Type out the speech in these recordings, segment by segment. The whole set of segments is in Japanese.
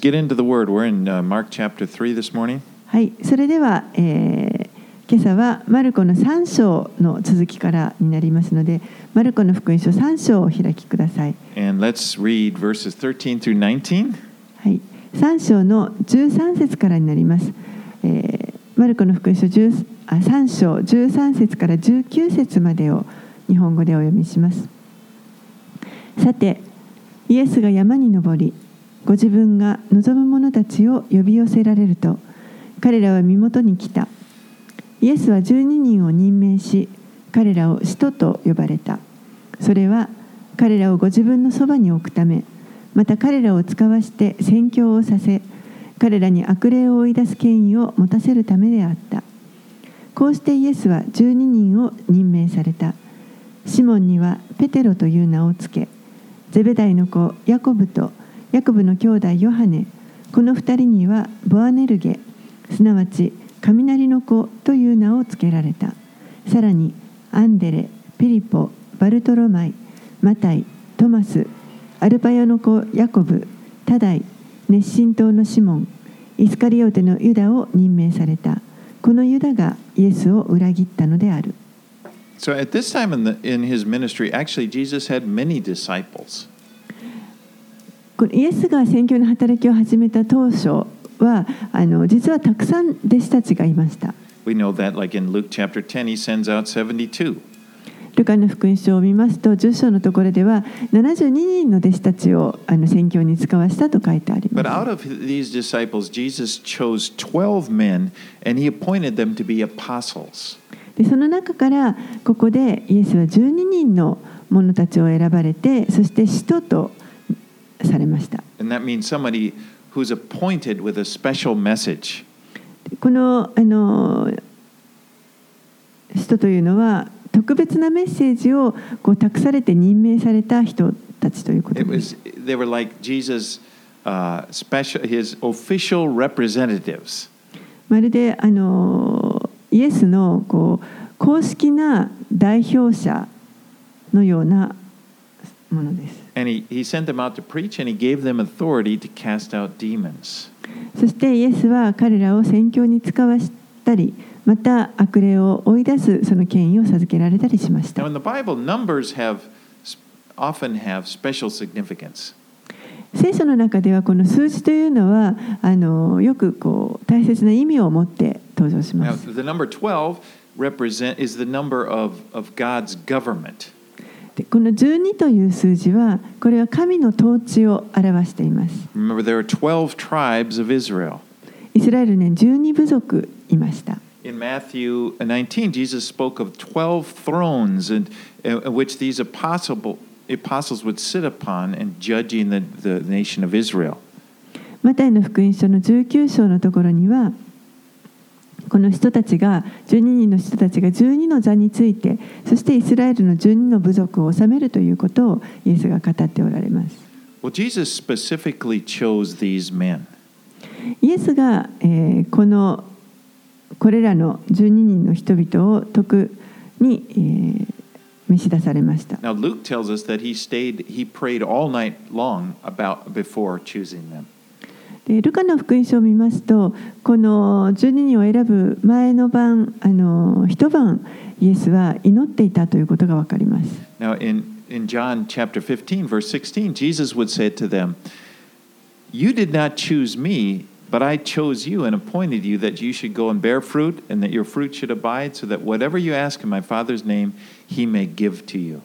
get into the word. We're in uh, Mark chapter 3 this morning. はい、それでは、えー今朝はマルコの3章の続きからになりますので、マルコの福音書3章をお開きください。And let's read verses 13 through 19. はい、3章の13節からになります。えーマルコの福音書10あ3章13節から19節までを日本語でお読みします。さて、イエスが山に登り、ご自分が望む者たちを呼び寄せられると、彼らは身元に来た。イエスは12人を任命し、彼らを使徒と呼ばれた。それは彼らをご自分のそばに置くため、また彼らを使わして宣教をさせ、彼らに悪霊を追い出す権威を持たせるためであった。こうしてイエスは12人を任命された。シモンにはペテロという名をつけ、ゼベダイの子ヤコブとヤコブの兄弟ヨハネ、この二人にはボアネルゲ、すなわち雷の子という名をつけられた。さらにアンデレ、ピリポ、バルトロマイ、マタイ、トマス、アルパヨの子ヤコブ、タダイ、熱心党のシモン、イスカリオテのユダを任命された。このユダがイエスを裏切ったのである。So at this time in, the, in his ministry, actually, Jesus had many disciples. イエスが宣教の働きを始めた当初はあの実はたくさん弟子たちがいました。We know that, like in Luke chapter 10, he sends out 72. ルカの福音書を見ますと10章のところでは72人の弟子たちをあの宣教に使わしたと書いてありま But す。out of these disciples, Jesus chose 12 men and he appointed them to be apostles. でその中からここでイエスは12人の者たちを選ばれてそして使徒とされました。この,あの人というのは特別なメッセージをこう託されて任命された人たちということです。まるであのイエスのこう公式な代表者のようなものです。そしてイエスは彼らを宣教に使わしたり、また悪霊を追い出すその権威を授けられたりしました。聖書の中ではこの数字というのはあのよくこう大切な意味を持って登場します。でこの12という数字はこれは神の統治を表しています。Remember, there are 12 tribes of Israel. イスラエルには12部族いました。In Matthew 19, Jesus spoke of 12 thrones in, in which these apostle, apostles would sit upon and judging the, the nation of Israel. マタイの福音書の19章のところにはこの人たちが12人の人たちが12の座についてそしてイスラエルの12の部族を治めるということをイエスが語っておられます Well, Jesus specifically chose these men. イエスが、えーこのこれらの12人の人々を特に、えー召し出されました Now, Luke tells us that he stayed, he prayed all night long about before choosing them. でルカの福音書を見ますとこの12人を選ぶ前の晩あの一晩イエスは祈っていたということが分かります Now, in, in John chapter 15, verse 16, Jesus would say to them, You did not choose me, but I chose you and appointed you that you should go and bear fruit, and that your fruit should abide, so that whatever you ask in my Father's name, he may give to you.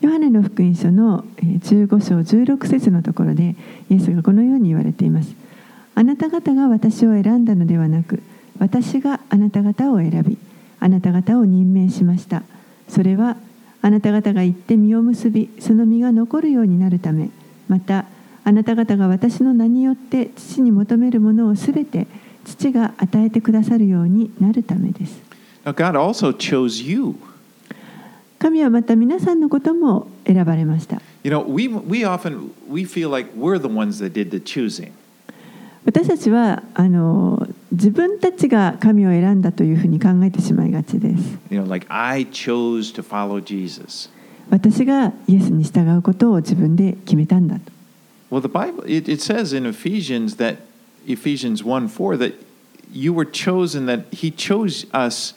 ヨハネの福音書の15章16節のところでイエスがこのように言われています。あなた方が私を選んだのではなく私があなた方を選びあなた方を任命しました。それはあなた方が行って実を結びその実が残るようになるためまたあなた方が私の名によって父に求めるものをすべて父が与えてくださるようになるためです。Now, God also chose you. 神はまた皆さんのことも選ばれました。You know, we, we often we feel like we're the ones that did the choosing. 私たちはあの自分たちが神を選んだというふうに考えてしまいがちです。You know, like I chose to follow Jesus. 私がイエスに従うことを自分で決めたんだと。Well, the Bible, it, it says in Ephesians that, Ephesians 1 4, that you were chosen, that He chose us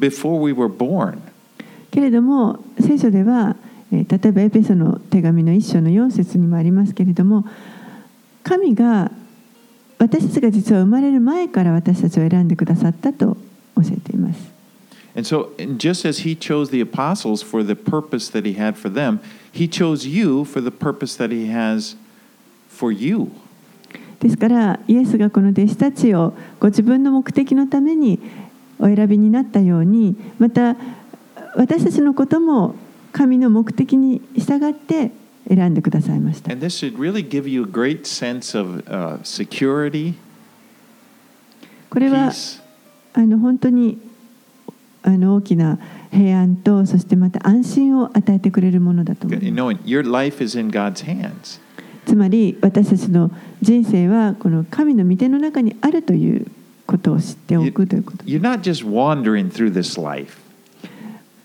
before we were born. けれども聖書では、えー例えばエペソの手紙の一章の4節にもありますけれども神が私たちが実は生まれる前から私たちを選んでくださったと教えています。And so, and just as He chose the apostles for the purpose that He had for them, He chose you for the purpose that He has for you. ですからイエスがこの弟子たちをご自分の目的のためにお選びになったようにまた私たちのことも神の目的に従って選んでくださいました。これはあの本当にあの大きな平安とそしてまた安心を与えてくれるものだと思います。つまり私たちの人生はこの神の御手の中にあるということを知っておくということ。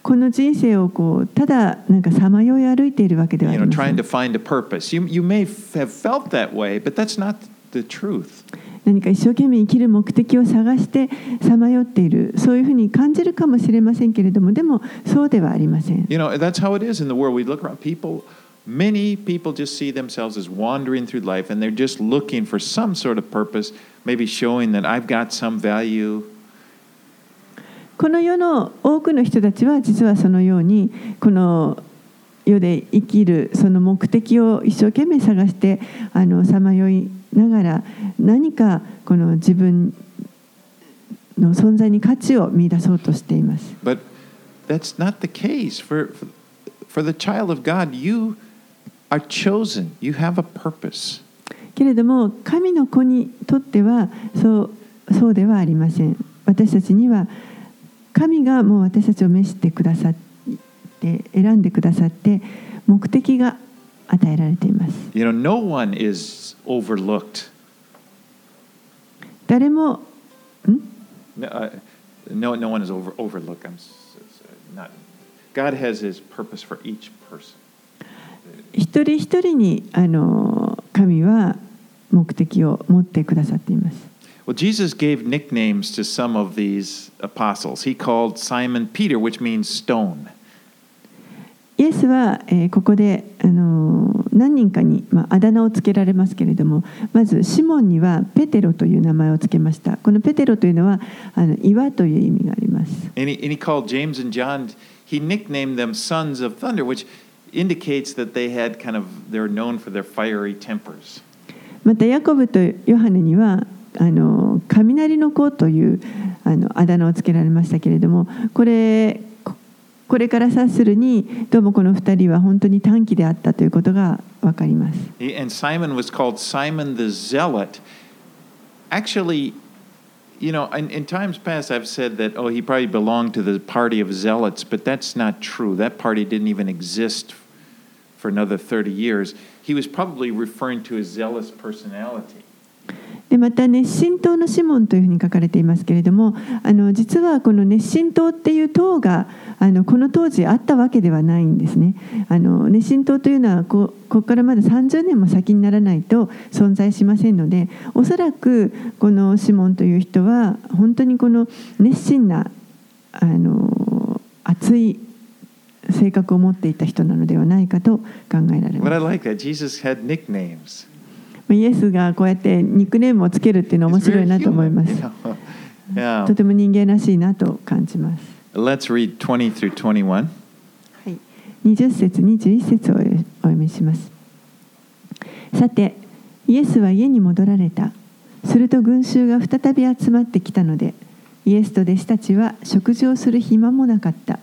この人生をこうただなんかさまよい歩いているわけではありませ trying ん to。find a purpose. You, you may have felt that way, but that's not the truth. 何か一生懸命生きる目的を探してさまよっているそういうふうに感じるかもしれませんけれどもでもそうではありません。You know, that's how it is in the world. We look around, people, many people just see themselves as wandering through life and they're just looking for some sort of purpose, maybe showing that I've got some value. この世の多くの人たちは実はそのようにこの世で生きるその目的を一生懸命探してさまよいながら何かこの自分の存在に価値を見出そうとしています。But that's not the case. For, for, the child of God, you are chosen, you have a purpose. けれども神の子にとってはそうそうではありません。私たちには神がもう私たちを召してくださって選んでくださって目的が与えられています。You know, no one is overlooked. 誰もん No, uh, no, no one is over, overlooked. I'm not. God has His purpose for each person. 一人一人にあの神は目的を持ってくださっています。Well, Jesus gave nicknames to some of these apostles. He called Simon Peter, which means stone. イエスは、えーここであの何人かに、まあ、あだ名をつけられますけれどもまずシモンにはペテロという名前をつけましたこのペテロというのはあの岩という意味があります And he, and he called James and John, he nicknamed them sons of thunder, which indicates that they had kind of, they're known for their fiery tempers. またヤコブとヨハネにはあの雷の子というあのあだ名をつけられましたけれどもこれここれから察するにどうもこの2人は本当に短気であったということが分かります He- And Simon was called Simon the Zealot. Actually, you know, in, in times past, I've said that, oh, he probably belonged to the party of zealots, but that's not true. That party didn't even exist for another 30 years. He was probably referring to his zealous personality. でまた熱心党のシモンというふうに書かれていますけれどもあの実はこの熱心党っていう党があのこの当時あったわけではないんですね。あの熱心党というのはここからまだ30年も先にならないと存在しませんのでおそらくこのシモンという人は本当にこの熱心なあの熱い性格を持っていた人なのではないかと考えられます。イエスがこうやってニックネームをつけるっていうのは面白いなと思います。とても人間らしいなと感じます。Let's read 20 through 21. はい、20節21節をお読みします。さて、イエスは家に戻られた。すると群衆が再び集まってきたので、イエスと弟子たちは食事をする暇もなかった。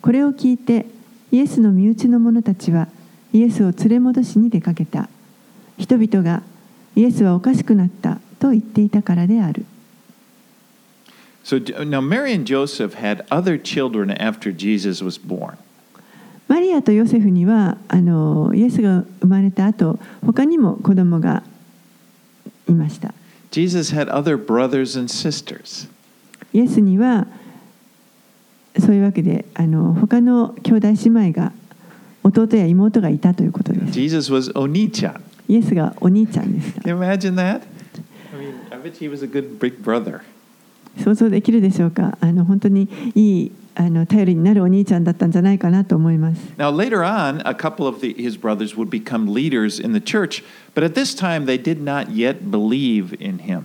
これを聞いて、イエスの身内の者たちはイエスを連れ戻しに出かけた。人々がイエスはおかしくなったと言っていたからである。So now Mary and Joseph had other children after Jesus was born. マリアとヨセフにはあのイエスが生まれた後他にも子供がいました Jesus had other brothers and sisters. イエスにはそういうわけであの他の兄弟姉妹が弟や妹がいたということです Jesus was Onichan. イエスがお兄ちゃんでした Can you imagine that? I mean, I bet he was a good big brother. 想像できるでしょうかあの本当にいいあの頼りになるお兄ちゃんだったんじゃないかなと思います Now, later on, a couple of the, his brothers would become leaders in the church, but at this time, they did not yet believe in him.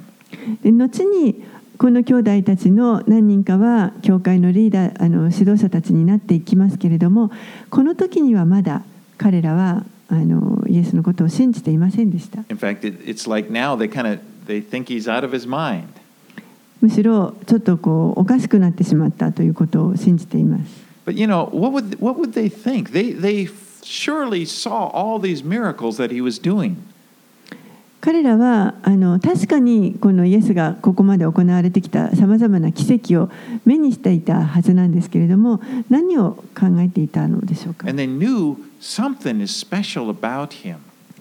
で後にこの兄弟たちの何人かは教会のリーダーあの指導者たちになっていきますけれどもこの時にはまだ彼らはあのイエスのことを信じていませんでした In fact, it, it's like now they kind of they think he's out of his mind. むしろちょっとこうおかしくなってしまったということを信じています But you know, what would what would they think? They they surely saw all these miracles that he was doing. 彼らはあの確かにこのイエスがここまで行われてきたさまざまな奇跡を目にしていたはずなんですけれども何を考えていたのでしょうか？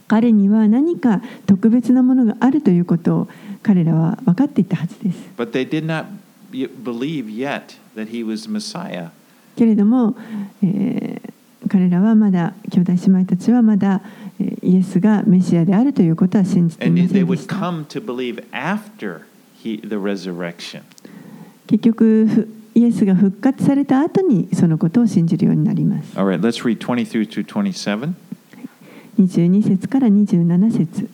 彼には何か特別なものがあるということを彼らは分かっていたはずです.けれども、えー彼らはまだ兄弟姉妹たちはまだえーイエスがメシアであるということは信じていませんでした.結局ふイエスが復活された後にそのことを信じるようになります All right, let's read 23 through 27. 22節から27節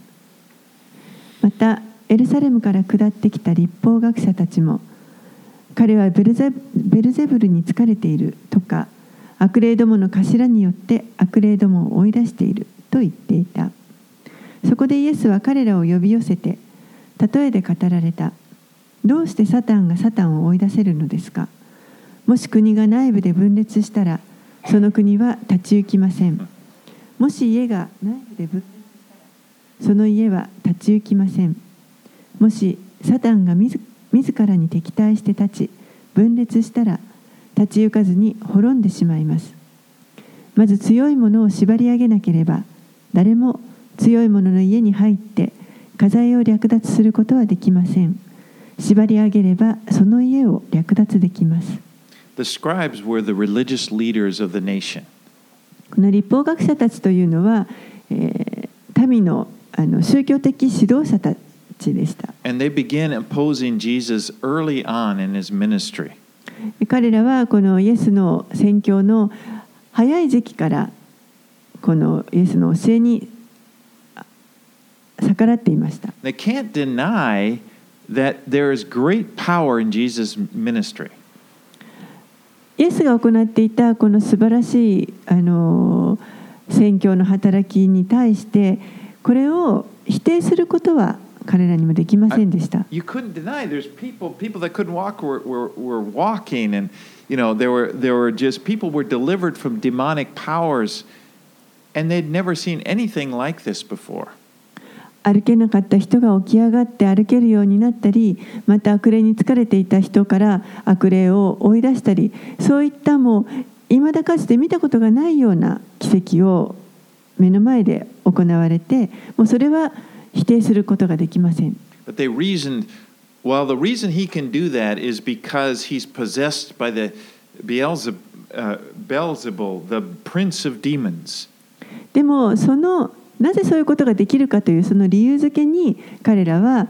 またエルサレムから下ってきた立法学者たちも彼はベルゼベルゼブルに疲れているとか悪霊どもの頭によって悪霊どもを追い出していると言っていた。そこでイエスは彼らを呼び寄せて例えで語られた。どうしてサタンがサタンを追い出せるのですか？もし国が内部で分裂したらその国は立ち行きません。もし家が内部で分裂したらその家は立ち行きません。もしサタンが自自らに敵対して立ち分裂したら立ち行かずに滅んでしまいますまず強いものを縛り上げなければ誰も強い者の家に入って家財を略奪することはできません縛り上げればその家を略奪できます The scribes were the religious leaders of the nation. この立法学者たちというのは、えー民のあの宗教的指導者たちでした。And they began opposing Jesus early on in his ministry. 彼らはこのイエスの宣教の早い時期からこのイエスの教えにあ逆らっていました。They can't deny that there is great power in Jesus' ministry. イエスが行っていたこの素晴らしいあの宣教の働きに対してこれを否定することは彼らにもできませんでした。You couldn't deny there's people people that couldn't walk were, were, were walking and you know there were there were just people were delivered from demonic powers and they'd never seen anything like this before. 歩けなかった人が起き上がって歩けるようになったりまた悪霊に疲れていた人から悪霊を追い出したりそういったもう未だかつて見たことがないような奇跡を目の前で行われてもうそれは否定することができません But they reasoned, well, the reason he can do that is because he's possessed by the Beelzebub, uh, Beelzebul, the prince of demons. でもそのなぜそういうことができるかというその理由付けに彼らは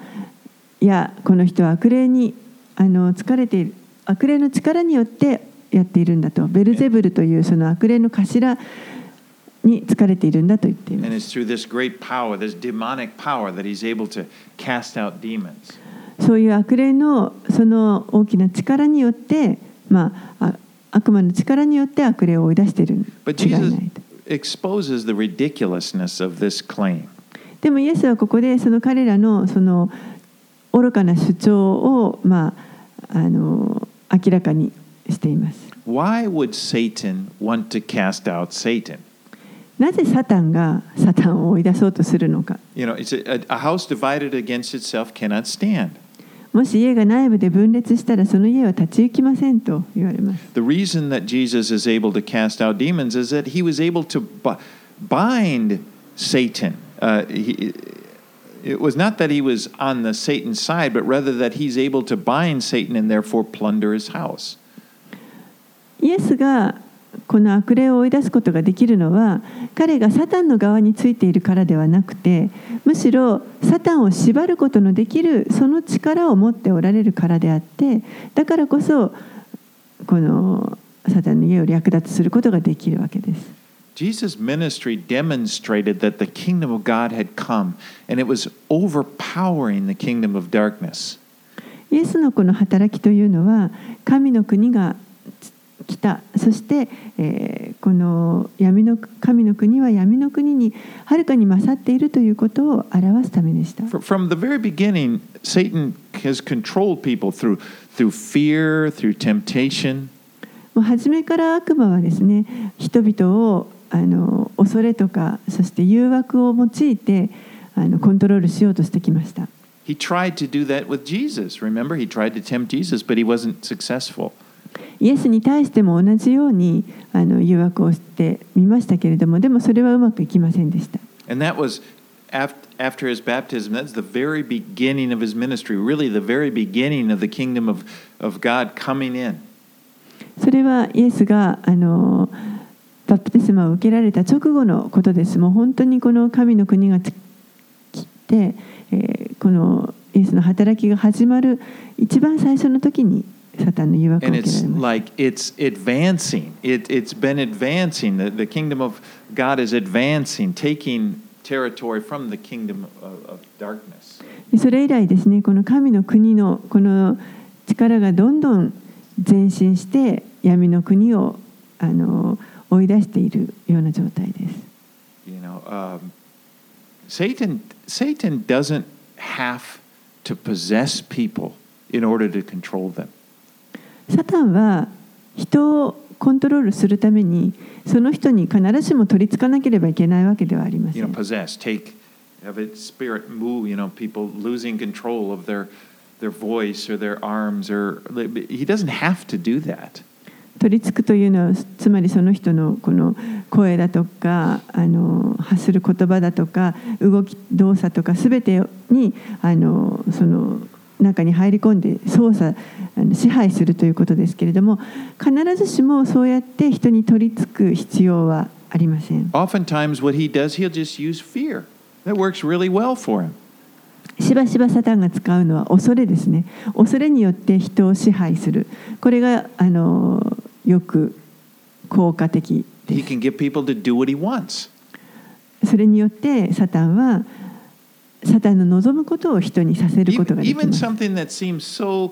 いやこの人は悪霊にあの疲れている悪霊の力によってやっているんだとベルゼブルというその悪霊の頭に疲れているんだと言って。そういう悪霊のその大きな力によって、まあ、あ悪魔の力によって悪霊を追い出している。違いないでも、イエスはここでその彼らの,その愚かな主張を、まあ、あの明らかにしています。Why would Satan want to cast out Satan? なぜサタンがサタンを追い出そうとするのか。 You know, it's a, a house divided against itself cannot stand. もし家が内部で分裂したらその家は立ち行きませんと言われます。 The reason that Jesus is able to cast out demons is that he was able to bi- bind Satan. Uh, he, it was not that he was on the Satan side, but rather that he's able to bind Satan and therefore plunder his house. イエスが この悪霊を追い出すことができるのは彼がサタンの側についているからではなくてむしろサタンを縛ることのできるその力を持っておられるからであってだからこそこのサタンの家を略奪することができるわけです。Jesus' ministry demonstrated that the kingdom of God had come and it was overpowering the kingdom of darkness. イエスのこの働きというのは神の国が来たそして、えーこの闇の神の国は闇の国にはるかに勝っているということを表すためでした。Fr- From the very beginning, Satan has controlled people through, through fear, through temptation. もう初めから悪魔はですね人々をあの恐れとかそして誘惑を用いてあのコントロールしようとしてきました。He tried to do that with Jesus. Remember, he tried to tempt Jesus, but he wasn't successful. イエスに対しても同じようにあの誘惑をしてみましたけれどもでもそれはうまくいきませんでした。And that was after, his baptism. That's the very beginning of his ministry, really the very beginning of the kingdom of, of God coming in. それはイエスがあのバプテスマを受けられた直後のことです。もう本当にこの神の国がつ来て、えーこのイエスの働きが始まる一番最初の時にサタンの誘惑を受けられました。like it's advancing. It, it's been advancing. The, the kingdom of God is advancing, taking territory from the kingdom of, of darkness. でそれ以来ですねこの神の国のこの力がどんどん前進して闇の国をあの追い出しているような状態です。You know, um, Satan, Satan doesn't have to possess people in order to control them. サタンは人をコントロールするためにその人に必ずしも取り付かなければいけないわけではありません。取り付くというのはつまりその人の,この声だとかあの発する言葉だとか動き動作とか全てにあのその。中に入り込んで操作支配するということですけれども必ずしもそうやって人に取り付く必要はありません。Oftentimes, what he does, he'll just use fear. That works really well for him. しばしばサタンが使うのは恐れですね恐れによって人を支配するこれがあのよく効果的 He で can get people to do what he wants. すそれによってサタンはサタンの望むことを人にさせることができい。So、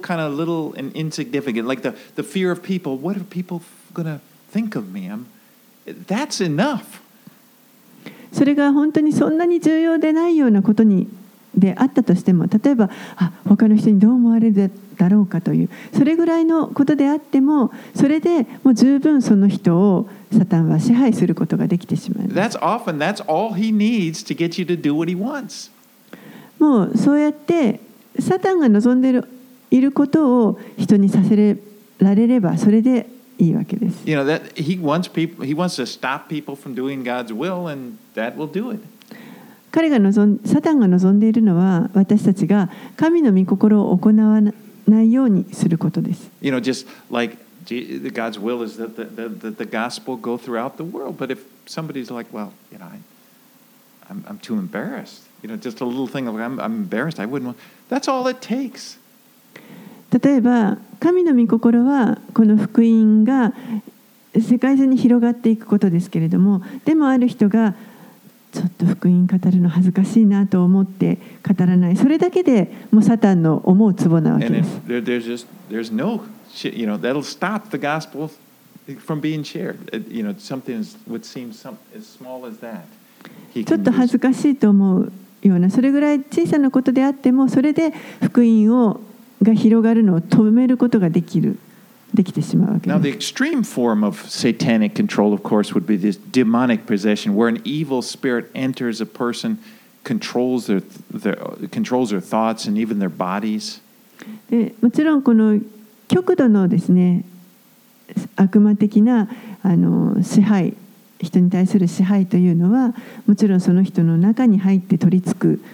それが本当にそんなに重要でないようなことにであったとしても、例えば、あ他の人にどう思われるだろうかという、それぐらいのことであっても、それでもう十分その人をサタンは支配することができてしまう。That's often, that's all he needs to get you to do what he wants. もうそうやってサタンが望んでいるいることを人にさせられればそれでいいわけです。You know, that he wants people, he wants to stop people from doing God's will, and that will do it. 彼が望んサタンが望んでいるのは私たちが神の御心を行わないようにすることです。You know, just like God's will is that the, the, the, the gospel go throughout the world. But if somebody's like, well, you know, I'm, I'm too embarrassed, you know, just a little thing of I'm, embarrassed, I wouldn't That's all it takes. 例えば神の御心はこの福音が世界中に広がっていくことですけれどもでもある人がちょっと福音語るの恥ずかしいなと思って語らないそれだけでもうサタンの思うツボなわけです。ちょっと恥ずかしいと思う。ようなそれぐらい小さなことであってもそれで福音をが広がるのを止めることができるできてしまうわけ Now, で the す。extreme form of satanic control, of course, would be this demonic possession, where an evil spirit enters a person, controls their, their controls their thoughts and even their bodies. でもちろんこの極度のですね悪魔的なあの支配人に対する支配というのはもちろんその人の中に入って取り付く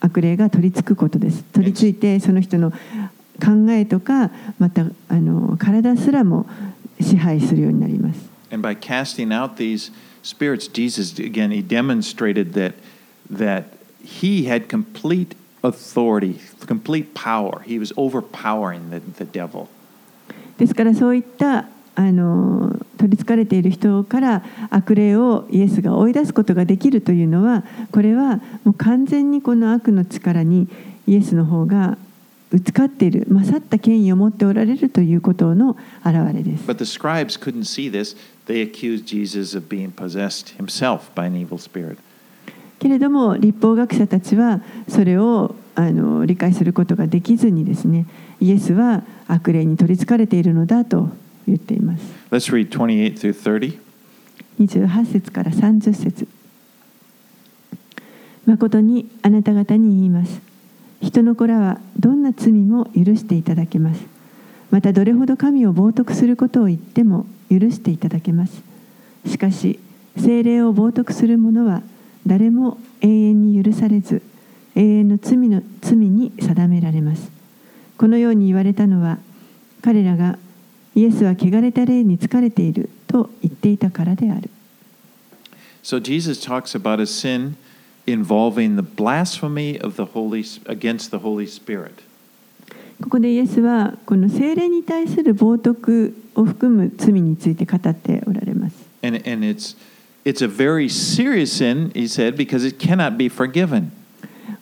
悪霊が取り付くことです取り付いてその人の考えとかまたあの体すらも支配するようになります。And by casting out these spirits, Jesus again he demonstrated that that he had complete authority, complete power. He was overpowering the, the devil. ですからそういったあの取りつかれている人から悪霊をイエスが追い出すことができるというのはこれはもう完全にこの悪の力にイエスの方が打ち勝っている勝った権威を持っておられるということの表れです。But the scribes couldn't see this. They accused Jesus of being possessed himself by an evil spirit. けれども立法学者たちはそれをあの理解することができずにですねイエスは悪霊に取りつかれているのだと言っています。Let's read 28 through 30. 28節から30節。誠にあなた方に言います。人の子らはどんな罪も許していただけます。またどれほど神を冒涜することを言っても許していただけます。しかし精霊を冒涜する者は誰も永遠に許されず永遠の罪の罪に定められます。このように言われたのは彼らがイエスは汚れた霊に疲れていると言っていたからである So Jesus talks about a sin involving the blasphemy of the Holy against the Holy Spirit. ここでイエスはこの精霊に対する冒涜を含む罪について語っておられます。And, and it's, it's a very serious sin, he said, because it cannot be forgiven.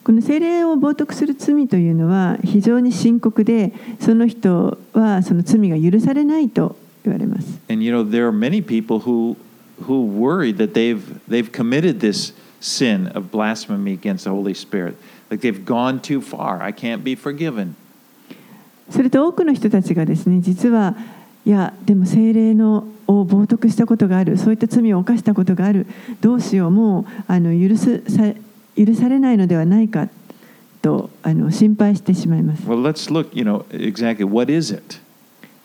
この精霊を冒涜する罪というのは非常に深刻で、その人はその罪が許されないと言われます。And you know, there are many people who, who worry that they've, they've committed this sin of blasphemy against the Holy Spirit. Like they've gone too far. I can't be forgiven. それと多くの人たちがですね、実はいやでも精霊のを冒涜したことがある、そういった罪を犯したことがある、どうしようもうあの許すさ許されないのではないかとあの心配してしまいます。Well, let's look, you know, exactly what is it?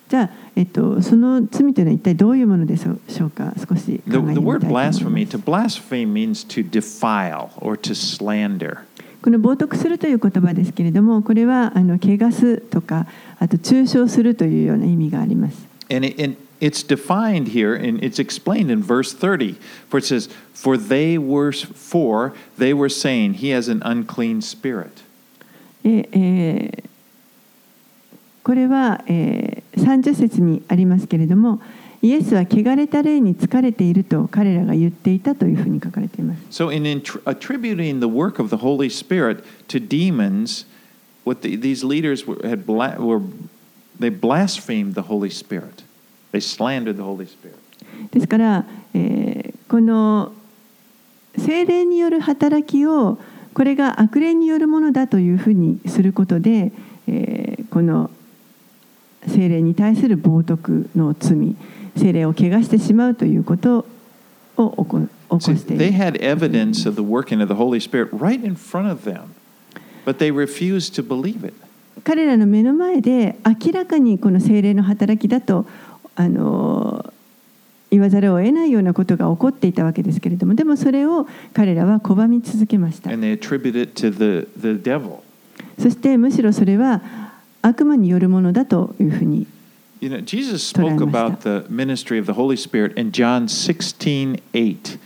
じゃあ、えっと、その罪というのは一体どういうものでしょうか？少し考 The, えて the みたい word と思います blasphemy, to blaspheme means to defile or to slander. この冒涜するという言葉ですけれどもこれはあの汚すとかあと中傷するというような意味があります And, it, and it's defined here, and it's explained in verse 30, for it says, For they were, for they were saying, He has an unclean spirit. で、えーこれは、えー30節にありますけれどもイエスは汚れた霊に疲れていると彼らが言っていたというふうに書かれています So, in intr- attributing the work of the Holy Spirit to demons, what the, these leaders were, had bla- were, they blasphemed the Holy Spirit. ですから、この聖霊による働きをこれが悪霊によるものだというふうにすることで、この聖霊に対する冒涜の罪聖霊を怪我してしまうということを起こ,している。So、彼らの目の前で明らかにこの聖霊の働きだと。あの言わざるを得ないようなことが起こっていたわけですけれどもでもそれを彼らは拒み続けました.そしてむしろそれは悪魔によるものだというふうに You know, Jesus spoke about the ministry of the Holy Spirit in John 16 8.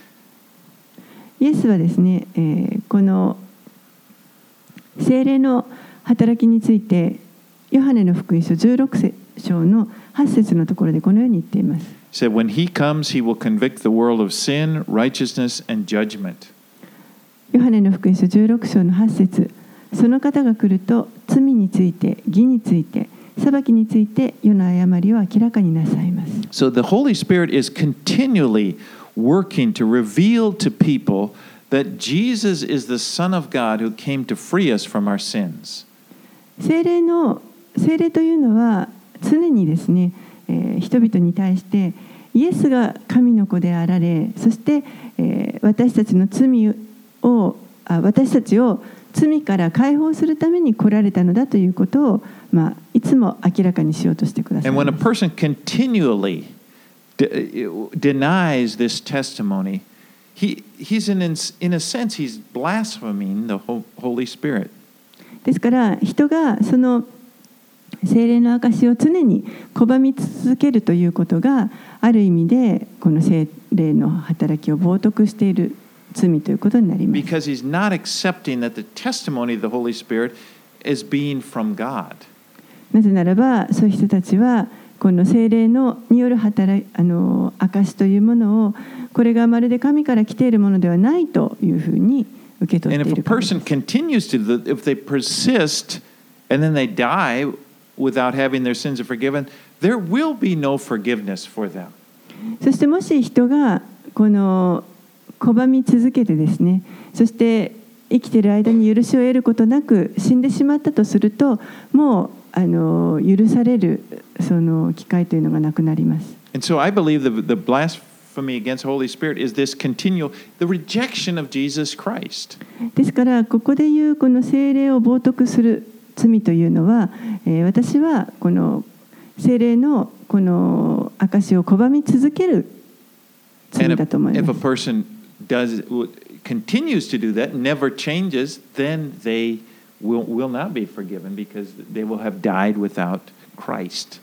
イエスはですね、えーこの精霊の働きについてヨハネの福音書16章の8節のところでこのように言っています。Said, When he comes, he will convict the world of sin, righteousness, and judgment. ヨハネの福音書16章の8節その方が来ると罪について義について裁きについて世の誤りを明らかになさいます。So the Holy Spirit is continually working to reveal to people that Jesus is the Son of God who came to free us from our sins. 精霊の精霊というのは常にですね、えー人々に対してイエスが神の子であられそして、えー私たちの罪をあ私たちを罪から解放するために来られたのだということを、まあ、いつも明らかにしようとしてください And when a person continually de- denies this testimony, he, he's in, in a sense, he's blaspheming the Ho- Holy Spirit. ですから人がその精霊の証を常に拒み続けるということがある意味でこの精霊の働きを冒涜している罪ということになります。because he's not accepting that the testimony of the Holy Spirit is being from God. なぜならばそういう人たちはこの精霊のによる働いあの証というものをこれがまるで神から来ているものではないというふうに受け取っ And てい if a るからです person continues to, if they persist and then they die without having their sins forgiven, there will be no forgiveness for them. そしてもし人がこの拒み続けてですねそして生きている間に許しを得ることなく死んでしまったとするともうあの許されるその機会というのがなくなります。And so I believe the, the blasphemy against Holy Spirit is this continual, the rejection of Jesus Christ. ですからここで言うこの聖霊を冒涜する罪というのは、えー私はこの聖霊のこの証を拒み続ける罪だと思います。does continues to do that, never changes, then they will, will not be forgiven because they will have died without Christ.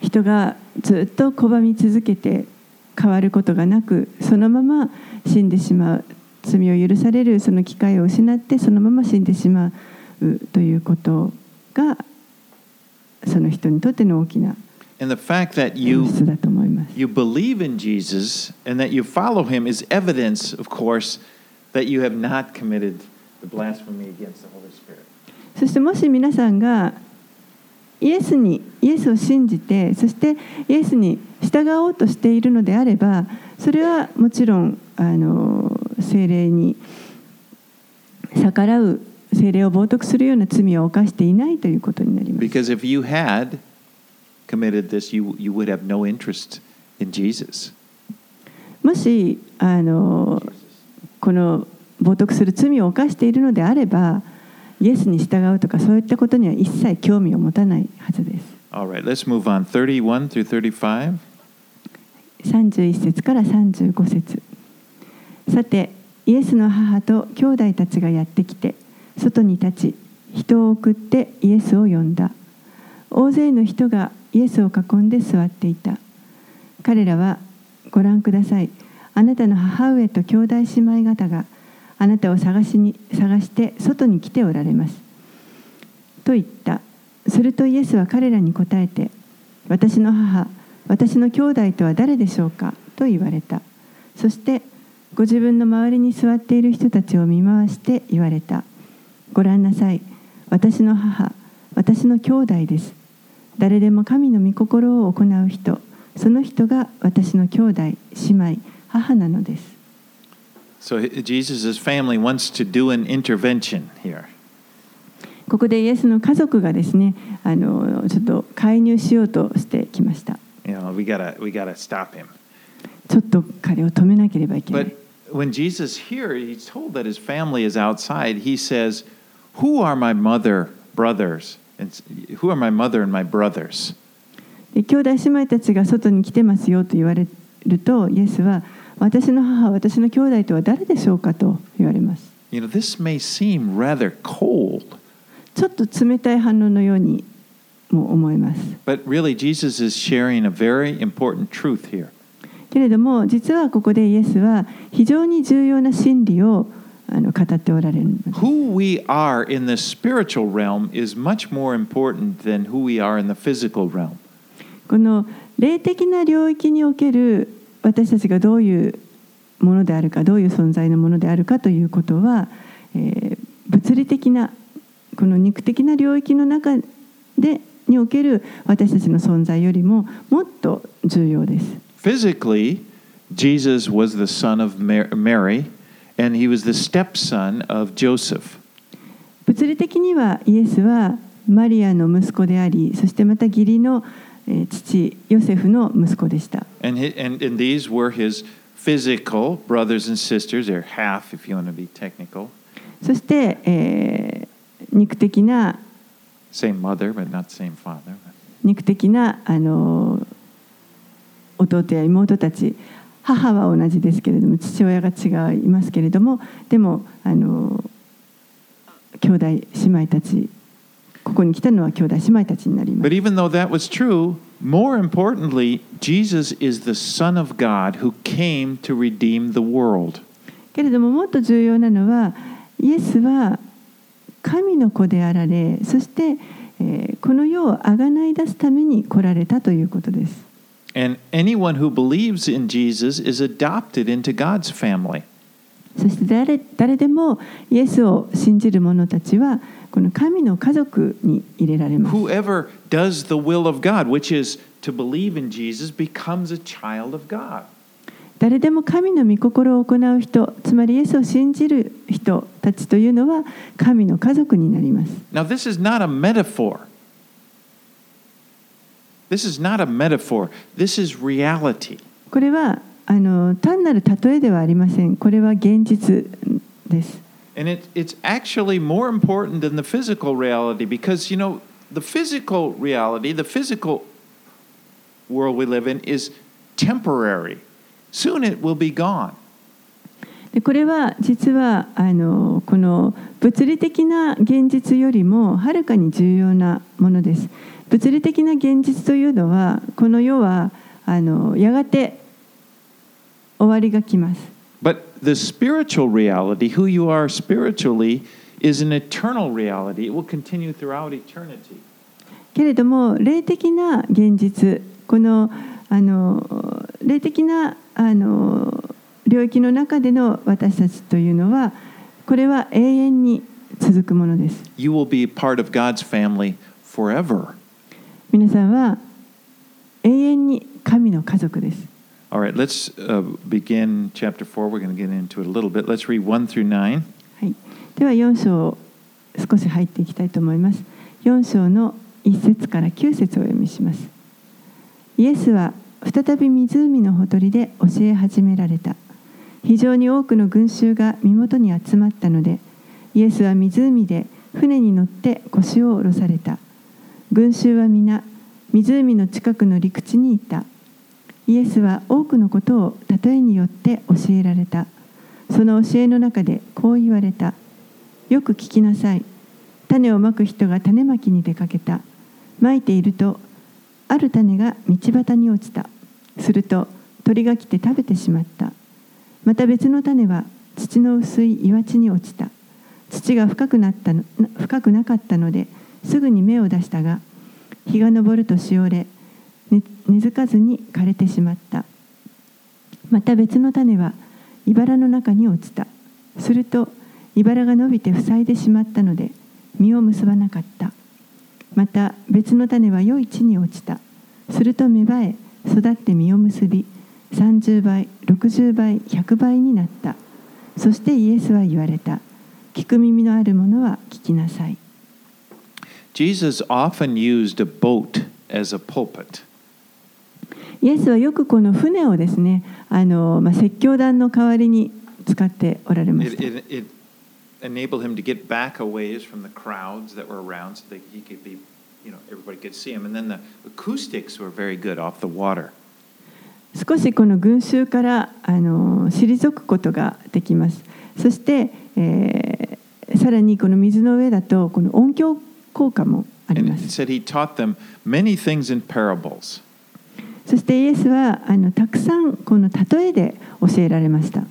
人がずっと拒み続けて変わることがなくそのまま死んでしまう罪を許されるその機会を失ってそのまま死んでしまうということがその人にとっての大きな And the fact that 演 you you believe in Jesus and that you follow him is evidence, of course, that you have not committed the blasphemy against the Holy Spirit. そしてもし皆さんがイエスにイエスを信じてそしてイエスに従おうとしているのであればそれはもちろんあの精霊に逆らう精霊を冒涜するような罪を犯していないということになります。Because if you had committed this, you, you would have no interest in Jesus. もしあのこの冒涜する罪を犯しているのであればイエスに従うとかそういったことには一切興味を持たないはずです。All right, let's move on. 31 through 35. 31節から35節さてイエスの母と兄弟たちがやってきて外に立ち人を送ってイエスを呼んだ。大勢の人がイエスを囲んで座っていた。彼らはご覧ください。あなたの母上と兄弟姉妹方があなたを探しに探して外に来ておられます。と言った。するとイエスは彼らに答えて私の母私の兄弟とは誰でしょうか？と言われた。そしてご自分の周りに座っている人たちを見回して言われた。ご覧なさい私の母私の兄弟です誰でも神の御心を行う人その人が私の兄弟姉妹母なのです So Jesus' family wants to do an intervention here. ここでイエスの家族がですねあのちょっと介入しようとしてきました You know, we gotta we gotta stop him. ちょっと彼を止めなければいけない But when Jesus here, he's told that his family is outside. He says, "Who are my mother, brothers, who are my mother and my brothers?" で兄弟姉妹たちが外に来てますよと言われるとイエスは私の母私の兄弟とは誰でしょうかと言われます You know, this may seem rather cold, ちょっと冷たい反応のようにも思います but really Jesus is sharing a very important truth here. けれども実はここでイエスは非常に重要な真理をあの語っておられる Who we are in the spiritual realm is much more important than who we are in the physical realm. この霊的な領域における私たちがどういうものであるかどういう存在のものであるかということは、えー物理的なこの肉的な領域の中でにおける私たちの存在よりももっと重要です。Physically, Jesus was the son of Mar- Mary, and he was the stepson of Joseph. 物理的にはイエスはマリアの息子でありそしてまた義理のえー父ヨセフの息子でした。And, and, and these were his physical brothers and sisters, or half if you want to be technical. そして、えー肉的な Same mother, but not same father. 肉的なあの弟や妹たち母は同じですけれども父親が違いますけれどもでもあの兄弟姉妹たちこここに来たのは兄弟姉妹たちになりま But す。even though that was true, more importantly, Jesus is the Son of God who came to redeem the world. けれどももっと重要なのはイエスは神の子であられそして、えーこの世をあがない出すために来られたということです。And anyone who believes in Jesus is adopted into God's family. そして誰誰でもイエスを信じる者たちはこの神の家族に入れられます。 Whoever does the will of God, which is to believe in Jesus, becomes a child of God. 誰でも神の御心を行う人つまりイエスを信じる人たちというのは神の家族になります。 Now, this is not a metaphor. This is not a metaphor. This is reality. これはあの単なる例えではありません。これは現実です。 And it, it's actually more important than the physical reality because, you know, the physical reality, the physical world we live in, is temporary. Soon it will be gone. でこれは実はあのこの物理的な現実よりもはるかに重要なものです。物理的な現実というのはこの世はあのやがて終わりが来ます。But the spiritual reality, who you are spiritually, is an eternal reality. It will continue throughout eternity. けれども霊的な現実このあの霊的なあの領域の中での私たちというのはこれは永遠に続くものです。You will be part of God's family forever. 皆さんは永遠に神の家族です。All right, let's uh, begin chapter 4. We're going to get into it a little bit. Let's read 1 through 9. はい、では4章少し入っていきたいと思います。4章の1節から9節をお読みします。イエスは再び湖のほとりで教え始められた。非常に多くの群衆が身元に集まったので、イエスは湖で船に乗って腰を下ろされた。群衆は皆、湖の近くの陸地にいた。イエスは多くのことを例えによって教えられた。その教えの中でこう言われた。よく聞きなさい。種をまく人が種まきに出かけた。まいていると、ある種が道端に落ちた。すると鳥が来て食べてしまった。また別の種は土の薄い岩地に落ちた。土が深くなったの深くなかったのですぐに芽を出したが、日が昇るとしおれ、根根付かずに枯れてしまった。また別の種は茨の中に落ちた。すると茨が伸びて塞いでしまったので実を結ばなかった。また別の種は良い地に落ちた。すると芽生え育って実を結び30倍60倍100倍になった。そしてイエスは言われた。聞く耳のある者は聞きなさい。Jesus often used a boat as a pulpit. イエスはよくこの船をですね、あのまあ、説教団の代わりに使っておられまし It, た。it, it enabled him to get back a ways from the crowds that were around so that he could be, you know, everybody could see him. And then the acoustics were very good off the water. 少しこの群衆からあの退くことができますそして、えー、さらにこの水の上だとこの音響効果もあります。そしてイエスはあのたくさんこの例えで教えられました。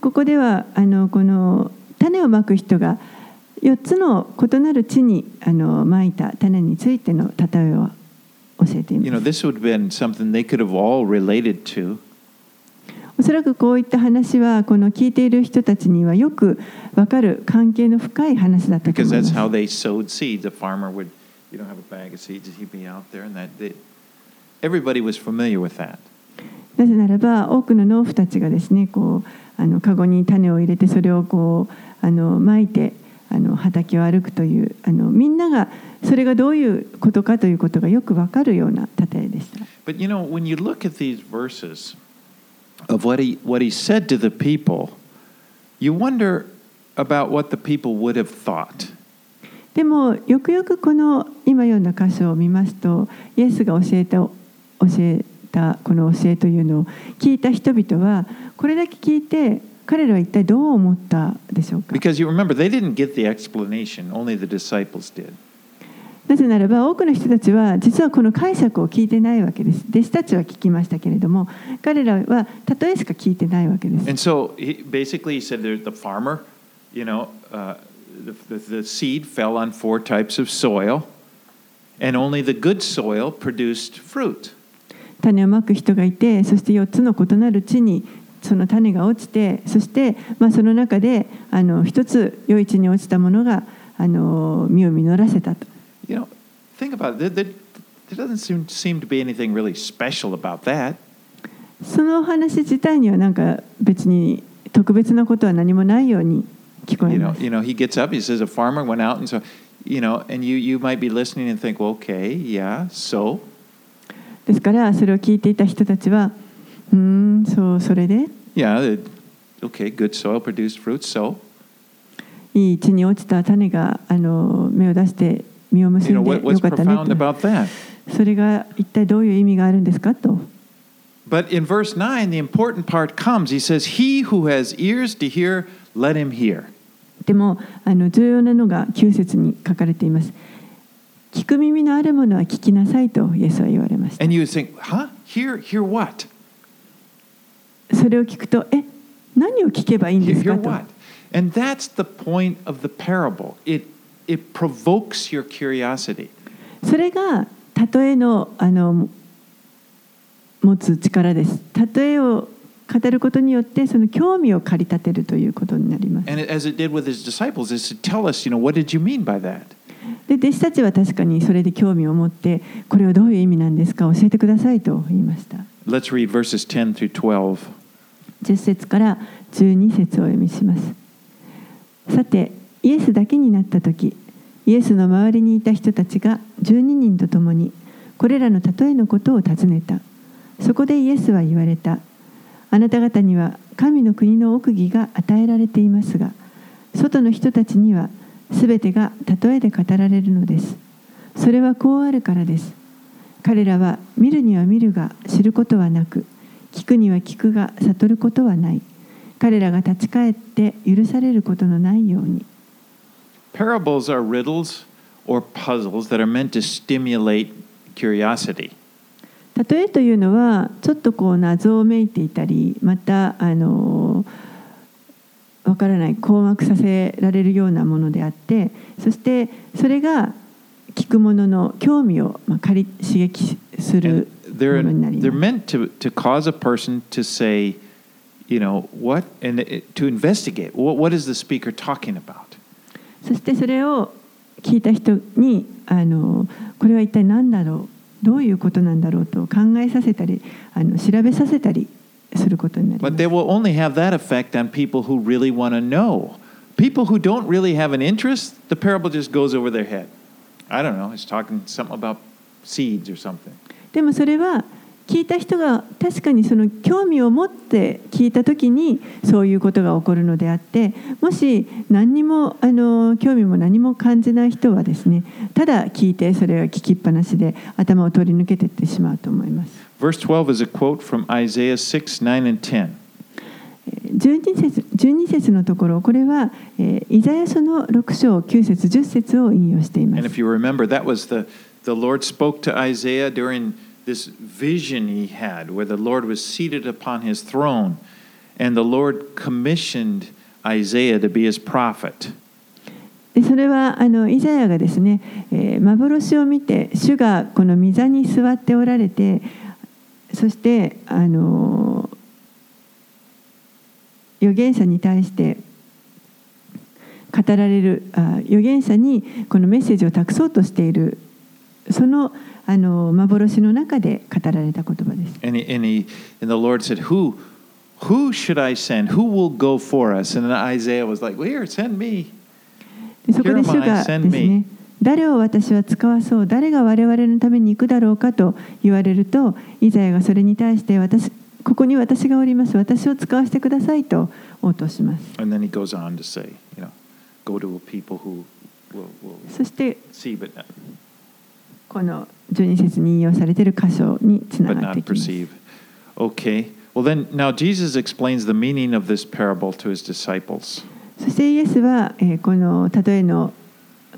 ここではあのこの種をまく人が。4つの異なる地にあのまいた種についての例えを教えてい You ま know, す。this would have been something they could have all related to. おそらくこういった話はこの聞いている人たちにはよくわかる関係の深い話だったと because 思いま that's す。how they sowed seeds. A farmer would, you know, have a bag of seeds, he'd be out there, and that they, everybody was familiar with that. なぜならば多くの農夫たちがですねこうあのカゴに種を入れてそれをこうあの撒いてあの畑を歩くというあのみんながそれがどういうことかということがよくわかるような例えでした。But you know, when you look at these verses of what he what he said to the people, you wonder about what the people would have thought. でもよくよくこの今読んだ箇所を見ますとイエスが教えた教えたこの教えというのを聞いた人々はこれだけ聞いて彼らは一体どう思ったでしょうか Because you remember, they didn't get the explanation, only the disciples did. なぜならば多くの人たちは実はこの解釈を聞いてないわけです弟子たちは聞きましたけれども彼らは例えしか聞いてないわけです And so he, basically, he said that the farmer, you know, uh, the, the, the seed fell on four types of soil, and only the good soil produced fruit. 種をまく人がいてそして4つの異なる地にその種が落ちてそして、まあ、その中であの一つ良い地に落ちたものがあの実を実らせたと You know, think about it. There, there, there doesn't seem, seem to be anything really special about that. そのお話自体にはなんか別に特別なことは何もないように聞こえ You ま know, す。you know, he gets up. He says a farmer went out, and so, you know, and you you might be listening and think, well, okay, yeah, so, ですからそれを聞いていた人たちはうーんそうそれで yeah, it, okay, good soil produced fruit, so, いい地に落ちた種があの芽を出して実を結 you know, んで what, よ what's かったね profound と about that? それが一体どういう意味があるんですかと But in verse 9, the important part comes. He says, He who has ears to hear, let him hear. でもあの重要なのが9節に書かれています聞く耳のあるものは聞きなさいとイエスは言われました And you would think, huh? Hear, hear what? それを聞くとえ何を聞けばいいんですかと? And that's the point of the parable. It, it provokes your curiosity. それが例えのあの持つ力です例えを語ることによってその興味を駆り立てるということになります And it, as it did with his disciples, is to tell us, you know, what did you mean by that? で弟子たちは確かにそれで興味を持ってこれはどういう意味なんですか教えてくださいと言いました Let's read verses 10 through 12. 10節から12節をお読みします。さてイエスだけになった時イエスの周りにいた人たちが12人と共にこれらの例えのことを尋ねた。そこでイエスは言われた。あなた方には神の国の奥義が与えられていますが外の人たちには全てが例えで語られるのです。それはこうあるからです。彼らは見るには見るが知ることはなく聞くには聞くが悟ることはない彼らが立ち返って許されることのないように Parables are riddles or puzzles that are meant to stimulate curiosity. 例えというのはちょっとこう謎をめいていたりまたあのわからない困惑させられるようなものであってそしてそれが聞く者の興味をまあ刺激する they're, ものになり they're ます。 meant to, to cause a person to say, you know, what? And it, to investigate. What, what is the speaker talking about? そしてそれを聞いた人にあのこれは一体何だろうどういうことなんだろうと考えさせたりあの調べさせたりすることになりま But す they will only have that effect on people who really want to know. People who don't really have an interest, the parable just goes over their head. I don't know, it's talking something about seeds or something. でもそれは聞いた人が確かにその興味を持って聞いた時にそういうことが起こるのであってもし何にもあの興味も何も感じない人はですねただ聞いてそれが聞きっぱなしで頭を取り抜けていってしまうと思います。Verse 12 is a quote from Isaiah 6, 9, and 10. 12節 ,12 節のところこれは、えーイザヤ書の6章9節10節を引用していま And す if。you remember, that was the, the Lord spoke to Isaiah during this vision he had, where the Lord was seated upon his throne, and the Lord commissioned Isaiah to be his prophet. それはあのイザヤがですね、えー幻を見て主がこの御座に座っておられてそしてあの預言者に対して語られるあ預言者にこのメッセージを託そうとしているそのあの幻の中で語られた言葉です。でそこで主が誰を私は使わそう誰が我々のために行くだろうかと言われるとイザヤがそれに対して私ここに私がおります私を使わせてくださいと応答しますそして。この12節に引用されている箇所につながっていきます. Okay. Well, then, now Jesus explains the meaning of this parable to his disciples. そしてイエスは、えーこの例えの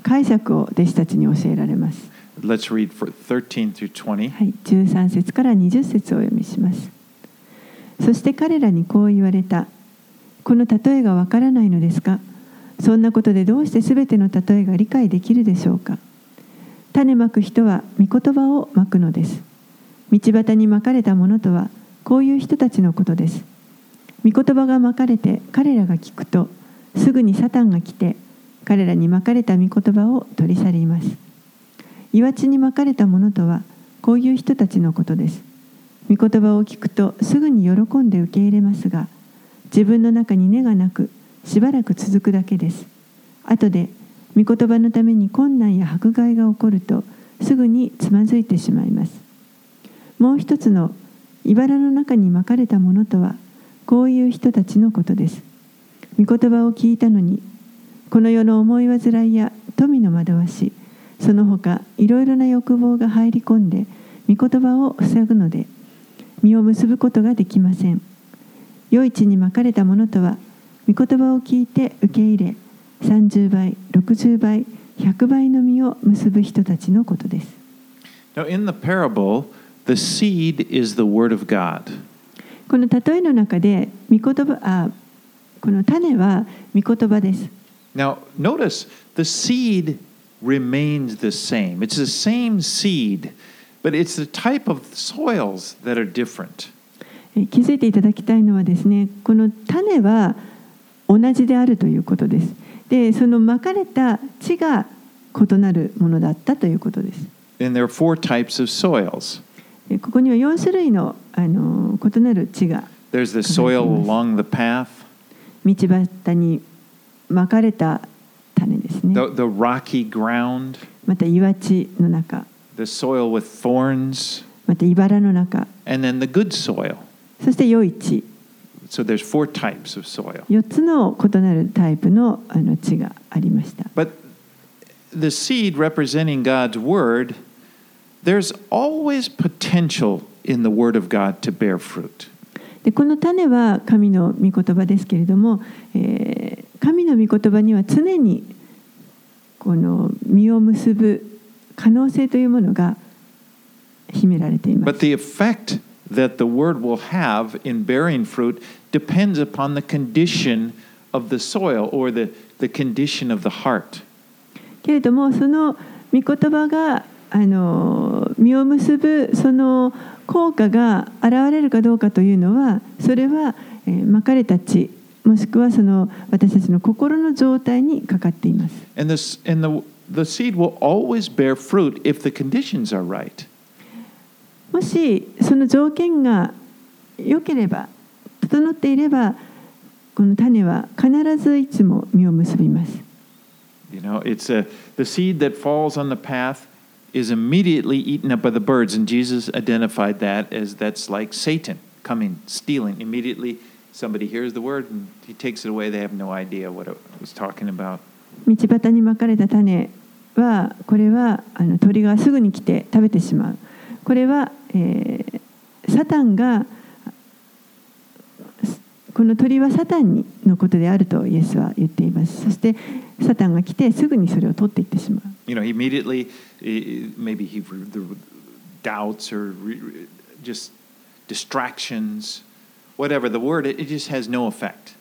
解釈を弟子たちに教えられます。Let's read for 13 through 20. はい、13節から20節をお読みします。そして彼らにこう言われた。この例えがわからないのですか？そんなことでどうしてすべての例えが理解できるでしょうか？種まく人は御言葉をまくのです。道端にまかれたものとはこういう人たちのことです。御言葉がまかれて彼らが聞くとすぐにサタンが来て彼らにまかれた御言葉を取り去ります。岩地にまかれたものとはこういう人たちのことです。御言葉を聞くとすぐに喜んで受け入れますが自分の中に根がなくしばらく続くだけです。後で御言葉のために困難や迫害が起こるとすぐにつまずいてしまいます。もう一つの茨の中にまかれたものとはこういう人たちのことです。御言葉を聞いたのにこの世の思い煩いや富の惑わしその他いろいろな欲望が入り込んで御言葉を塞ぐので実を結ぶことができません良い地にまかれたものとは御言葉を聞いて受け入れ30倍60倍100倍の実を結ぶ人たちのことです Now, in the parable, the seed is the word of God. この例えの中で御言葉あこの種は御言葉です Now, notice the seed remains the same. It's the same seed, but it's the type of soils that are different. え気づいていただきたいのはですねこの種は同じであるということですでそのまかれた地が異なるものだったということです And there are four types of soils えここには4種類のあの異なる地が there's the soil along the path, 道端にまかれた種ですね the, the rocky ground, また岩地の中 the soil with thorns, また茨の中 and then the good soil. そして良い地 So there's four types of soil. 4つの異なるタイプのあの地がありました But the seed representing God's word, there's always potential in the word of God to bear fruit. でこの種は神の御言葉ですけれども、えー神の御言葉には常にこの実を結ぶ可能性というものが秘められていま But す。the effect that the word will have in bearing fruit depends upon the condition of the soil or the, the condition of the heart. けれどもその御言葉があの実を結ぶその効果が現れるかどうかというのはそれは、えーまかれた地もしくはその私たちの心の状態にかかっています。 And, this, and the, the seed will always bear fruit if the conditions are right. もしその条件が良ければ整っていればこの種は必ずいつも実を結びます You know, it's a, the seed that falls on the path is immediately eaten up by the birds, and Jesus identified that as that's like Satan coming, stealing. Immediately, somebody hears the word and he takes it away. They have no idea what it was talking about. 道端にまかれた種はこれはあの鳥がすぐに来て食べてしまうこれは、えーサタンがこの鳥はサタンにのことであるとイエスは言っていますそしてサタンが来てすぐにそれを取っていってしまう You know, immediately, eh, maybe he the doubts or just distractions, whatever the word, it just has no effect.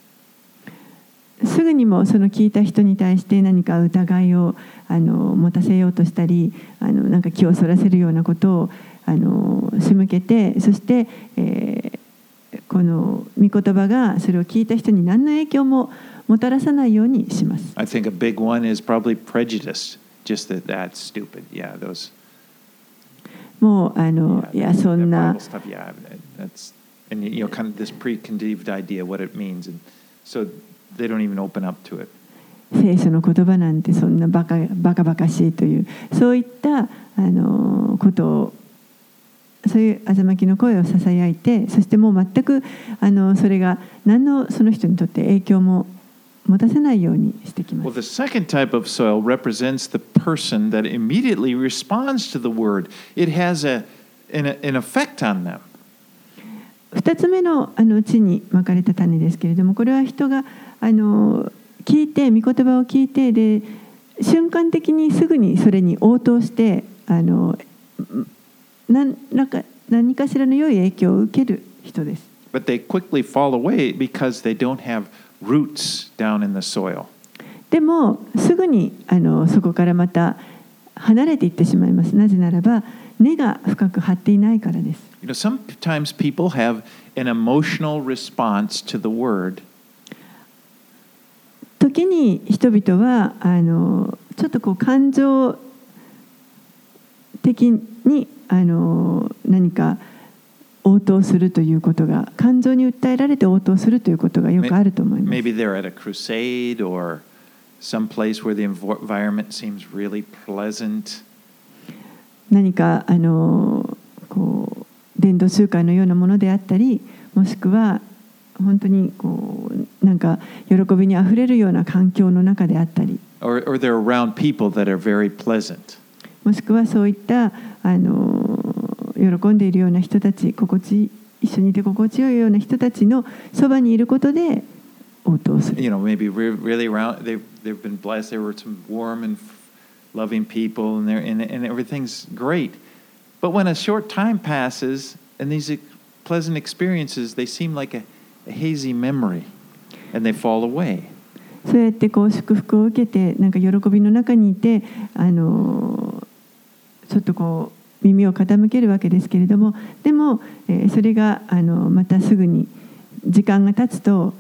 すぐにもその聞いた人に対して何か疑いをあの持たせようとしたりあのなんか気をそらせるようなことをあの仕向けてそして、えーこの御言葉がそれを聞いた人に何の影響ももたらさないようにします。I think a big one is probably prejudice. Just that that's stupid. Yeah, those. もうあの yeah, いやそんな stuff. Yeah, that's and you know, kind of this preconceived idea what it means, and so they don't even open up to it. 聖書の言葉なんてそんなバカバカバカしいというそういったあのことをそういうあざまきの声をささやいてそしてもう全くあのそれが何のその人にとって影響も持たせないようにしてきま Well, す。the second type of soil represents the person that immediately responds to the word. It has a, an, an effect on them. 2つ目のあの地にまかれた種ですけれどもこれは人があの聞いて御言葉を聞いてで瞬間的にすぐにそれに応答してあの何らか何かしらの良い影響を受ける人です。But they quickly fall away because they don't have roots down in the soil. でもすぐにあのそこからまた離れていってしまいます。なぜならば根が深く張っていないからです。You know, sometimes people have an emotional response to the word, 時に人々はあのちょっとこう感情的にあの何か応答するということが感情に訴えられて応答するということがよくあると思います。maybe they're at a crusade or some place where the env- environment seems really pleasant. 何かあのこう伝道集会のようなものであったりもしくは本当にこうなんか喜びにあふれるような環境の中であったり Or, or they're around people that are very pleasant. もしくはそういったあの喜んでいるような人たち心地一緒にいて心地よいような人たちのそばにいることで応答する You know, maybe re- really around, they've, they've been blessed. They were some warm and loving people, and, and, and everything's great. But when a short time passes and these pleasant experiences, they seem like a, a hazy memory and they fall away. そうやってこう祝福を受けてなんか喜びの中にいてあのちょっとこう耳を傾けるわけですけれどもでも、えーそれがあのまたすぐに時間が経つと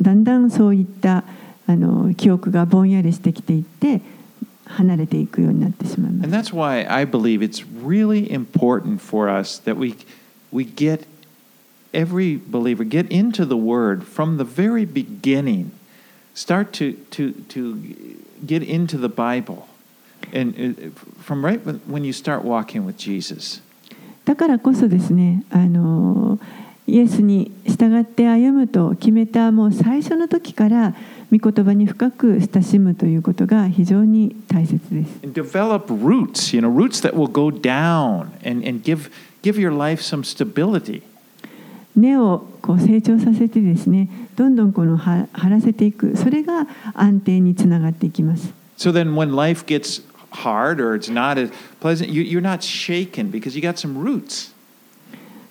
だんだんそういったあの記憶がぼんやりしてきていって離れていくようになってしまいます And。that's why I believe it's really important for us that we, we get every believer get into the Word from the very beginning. Start to, to, to get into the Bible. And uh, from right when, you start walking with Jesus. だからこそですねあのイエスに従って歩むと決めたもう最初の時から御言葉に深く親しむということが非常に大切です。Develop roots, you know, roots that will go down and, and give, give your life some stability. 根をこう成長させてですねどんどんこのは張らせていくそれが安定につながっていきます。So then when life gets hard or it's not as pleasant, you, you're not shaken because you got some roots.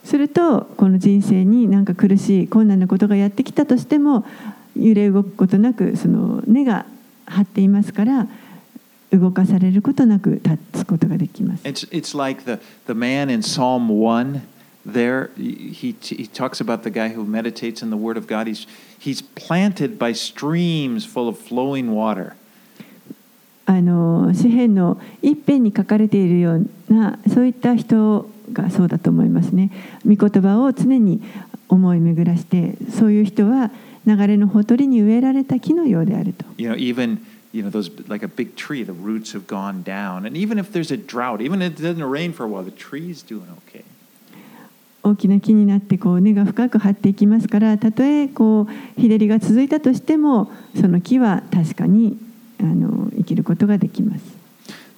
するとこの人生になんか苦しい困難なことがやってきたとしても揺れ動くことなくその根が張っていますから動かされることなく立つことができます。 It's, it's like the, the man in Psalm 1 there, he, he talks about the guy who meditates in the Word of God. He's, he's planted by streams full of flowing water. あの詩篇の一辺に書かれているようなそういった人がそうだと思いますね。御言葉を常に思い巡らしてそういう人は流れのほとりに植えられた木のようであると。You know, even you know those like a big tree, the roots have gone down, and even if there's a drought, even if it doesn't rain for a while, the tree's doing okay. 大きな木になってこう根が深く張っていきますからたとえこう日照りが続いたとしてもその木は確かにあの生きることができます。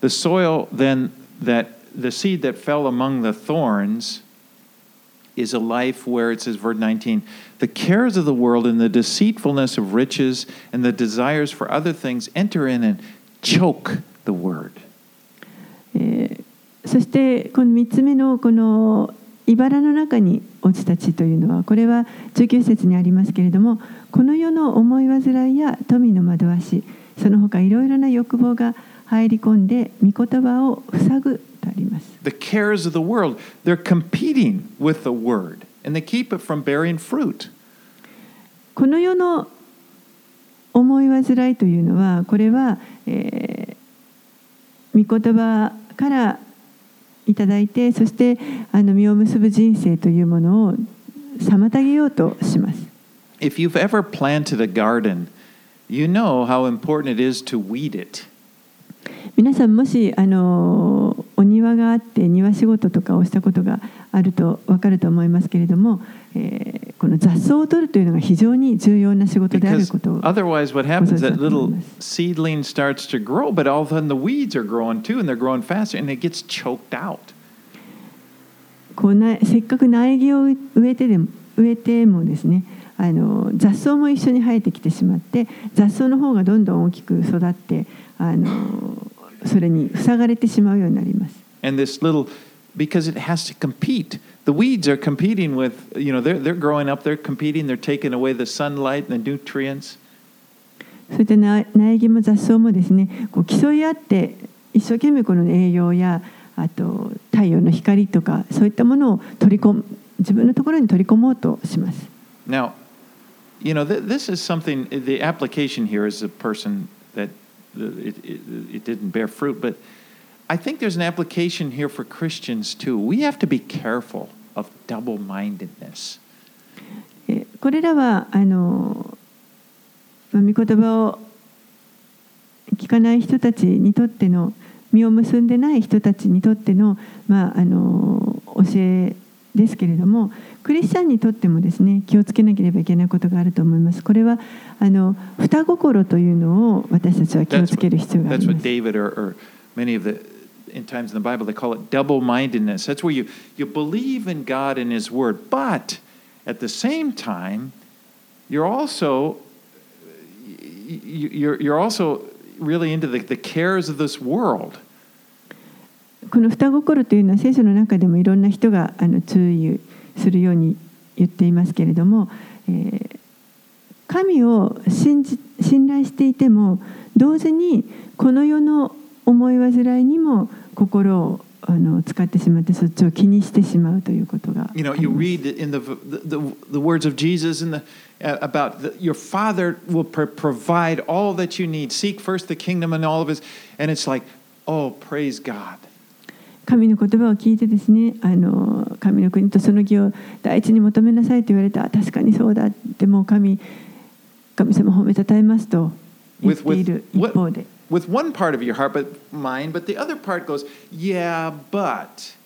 The soil then that the seed that fell among the thorns is a life where it says, verse 19, the cares of the world and the deceitfulness of riches and the desires for other things enter in and choke the word. えーそしてこの3つ目のこの茨の中に落ちた地というのはこれは19節にありますけれどもこの世の思い煩いや富の惑わしその他いろいろな欲望が入り込んで御言葉を塞ぐとあります。The cares of the world, they're competing with the word and they keep it from bearing fruit. この世の思い煩いというのはこれは、えー御言葉からいただいてそしてあの実を結ぶ人生というものを妨げようとします。If you've ever planted a garden, you know how important it is to weed it. 皆さんもしあのお庭があって庭仕事とかをしたことがあると分かると思いますけれども、えーこの雑草を取るというのが非常に重要な仕事であることを otherwise, what happens is that little seedling starts to grow, but all of a sudden the weeds are growing too, and they're growing faster, and it gets choked out. こうなせっかく苗木を植えてでも植えてもですねあの雑草も一緒に生えてきてしまって雑草の方がどんどん大きく育ってあのそれに塞がれてしまうようになります。And this little, because it has to compete. The weeds are competing with, you know, they're, they're growing up, they're competing, they're taking away the sunlight and the nutrients. そういった苗苗木も雑草もですねこう競い合って一生懸命この栄養やあと太陽の光とかそういったものを取り込む自分のところに取り込もうとします。Now, you know, th- this is something, the application here is a person that uh, it, it, it didn't bear fruit, but I think there's an application here for Christians too. We have to be careful of double mindedness. えこれらはあの、まあ、御言葉を聞かない人たちにとっての実を結んでない人たちにとっての,、まあ、あの教え ですけれどもクリスチャンにとってもですね気をつけなければいけないことがあると思います。これはあの双心というのを私たちは気をつける必要がありま what す。David or, or many of the in times in the Bible they call it double mindedness. That's where you, you believe in God and His Word, but at the same time, you're also you- you're, you're also really into the, the cares of this world. この双心というのは聖書の中でもいろんな人があの注意するように言っていますけれども、えー神を信じ信頼していても同時にこの世の思い煩いにも心をあの使ってしまってそっちを気にしてしまうということが You know, you read in the the, the, words of Jesus in the, about the, your Father will pro- provide all that you need. Seek first the kingdom and all of His, and it's like, oh, praise God. 神の言葉を聞いてですねあの神の国とその義を第一に求めなさいと言われた確かにそうだでも神神様を褒めたたえますと言っている一方で with one part of your heart, but mind, but the other part goes, yeah, but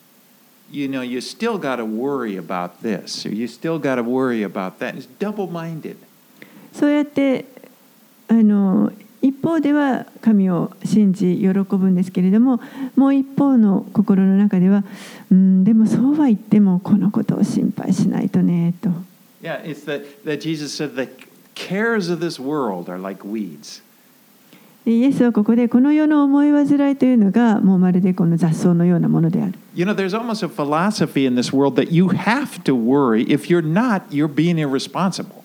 you know, you still got to worry about this, or you still got to worry about that. It's double-minded. そうやってあの一方では神を信じ喜ぶんですけれどももう一方の心の中ではうんでもそうは言ってもこのことを心配しないとねと Yeah, it's that, that Jesus said the cares of this world are like weeds. でイエスはここでこの世の思い煩いというのがもうまるでこの雑草のようなものである You know, there's almost a philosophy in this world that you have to worry. If you're not, you're being irresponsible.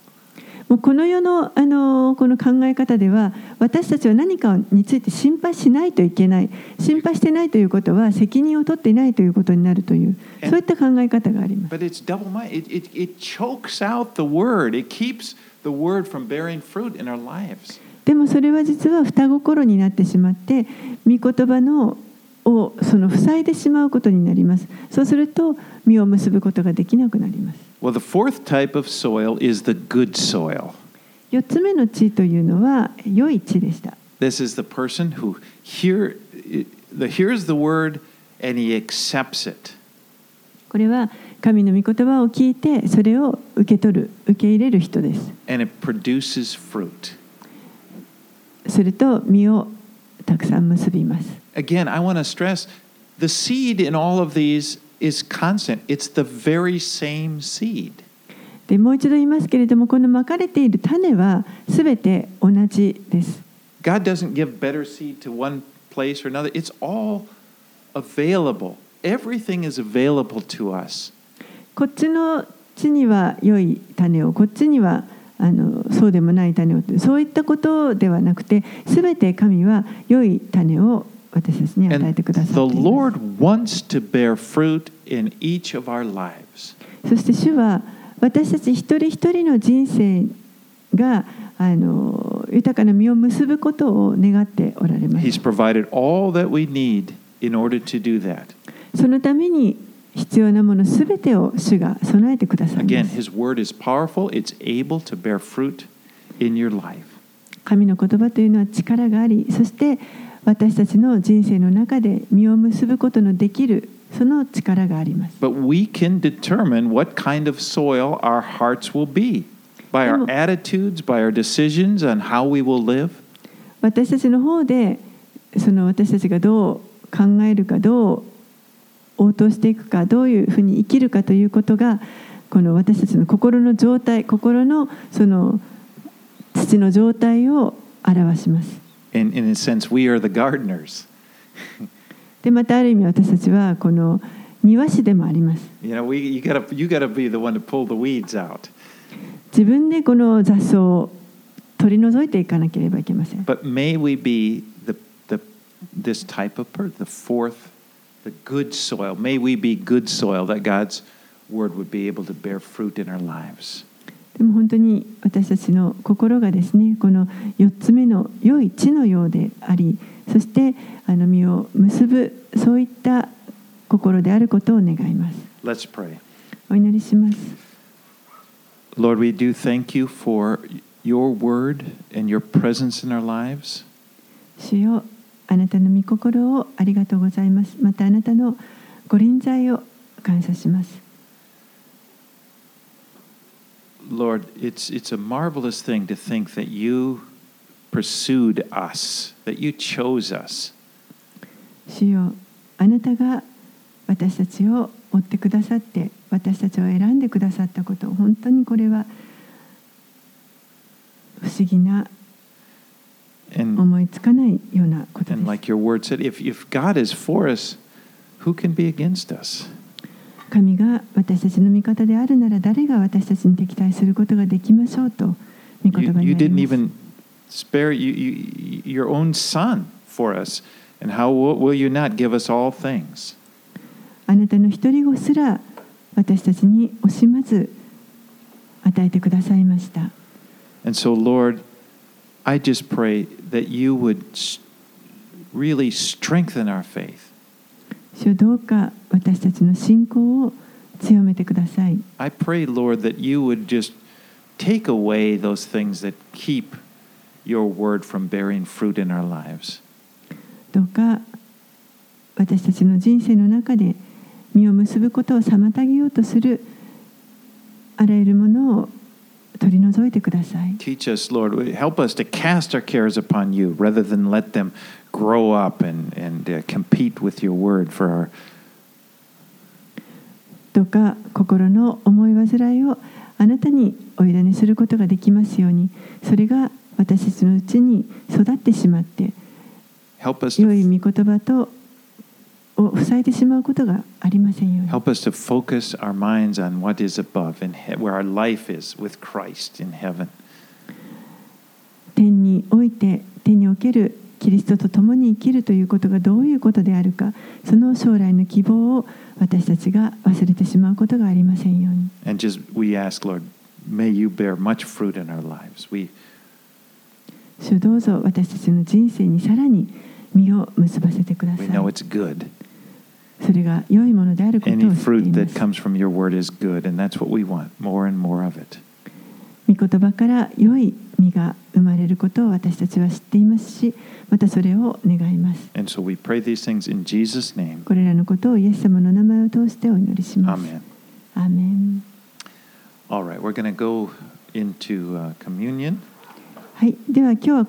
もうこの世のあのこの考え方では私たちは何かについて心配しないといけない心配してないということは責任を取っていないということになるというそういった考え方があります。But it's double minded. It, it, it chokes out the word, it keeps the word from bearing fruit in our lives. でもそれは実は双心になってしまって御言葉のをその塞いでしまうことになりますそうすると実を結ぶことができなくなります Well, the fourth type of soil is the good soil. 4つ目の地というのは良い地でした This is the person who hear, the, hears the word and he accepts it. これは神の御言葉を聞いてそれを受け取る受け入れる人です And it produces fruit. すると実をたくさん結びます Again, I want to stress the seed in all of these is constant, it's the very same seed. でもう一度言いますけれどもこのまかれている種は全て同じです God doesn't give better seed to one place or another. It's all available. Everything is available to us. こっちの地には良い種をこっちにはあのそうでもない種をそういったことではなくて全て神は良い種を私たちに与えてくださ the っていま Lord wants to bear fruit in each of our lives. すそして主は私たち一人一人の人生があの豊かな実を結ぶことを願っておられま He's す provided all that we need in order to do that. そのために必要なものすべてを主が備えてくださいます.神の言葉というのは力がありそして私たちの人生の中で実を結ぶことのできるその力があります But we can determine what kind of soil our hearts will be by our でも attitudes, by our decisions on how we will live. 私たちの方でその私たちがどう考えるかどう応答していくかどういうふうに生きるかということがこの私たちの心の状態心のその土の状態を表します。In, in a sense, we are the gardeners. でまたある意味私たちはこの庭師でもあります。 You know, we, you gotta, you gotta be the one to pull the weeds out. 自分でこの雑草を取り除いていかなければいけません。 But may we be the, the, this type of person, the fourth, the good soil. May we be good soil that God's word would be able to bear fruit in our lives. でも本当に私たちの心がですねこの4つ目の良い地のようでありそしてあの実を結ぶそういった心であることを願います Let's pray. お祈りします Lord, we do thank you for your word and your presence in our lives. 主よあなたの御心をありがとうございますまたあなたのご臨在を感謝します Lord, it's, it's a marvelous thing to think that you pursued us, that you chose us. 主よあなたが私たちを追ってくださって私たちを選んでくださったこと本当にこれは不思議な And, 思いつかないようなことで and す like your word said, if, if God is for us, who can be against us? 神が私たちの味方であるなら誰が私たちに敵対することができましょうと御言葉にあります even spare you, you, your own son for us. And how will, you not give us all things? あなたの一人子すら私たちに惜しまず与えてくださいました And so, Lord, I just pray that you would really strengthen our faith. 主よどうか私たちの信仰を強めてください I pray, Lord, that you would just take away those things that keep your word from bearing fruit in our lives. どうか私たちの人生の中で実を結ぶことを妨げようとするあらゆるものを取り除いてください Teach us, Lord, help us to cast our cares upon you rather than let them grow up and, and uh, compete with your word for our どうか心の思い煩いをあなたにお委ねすることができますようにそれが私たちのうちに育ってしまって help us 良い to, 御言葉とを塞いでしまうことがありませんように help us to focus our minds on what is above and he- where our life is with Christ in heaven. 天において天におけるキリストと共に生きるということがどういうことであるかその将来の希望を私たちが忘れてしまうことがありませんように And just we ask, Lord, may you bear much fruit in our lives. We 主どうぞ私たちの人生にさらに実を結ばせてくださ we い know it's good. それが良いものであることを知って Any い fruit ま that す comes from your word is good, and that's what we want, more and more of it. 御言葉から良いが生まれることを私たちは知っていますし、またそれを願います。これらのことをイエス様の名前を通してお祈りします。はい、では今日は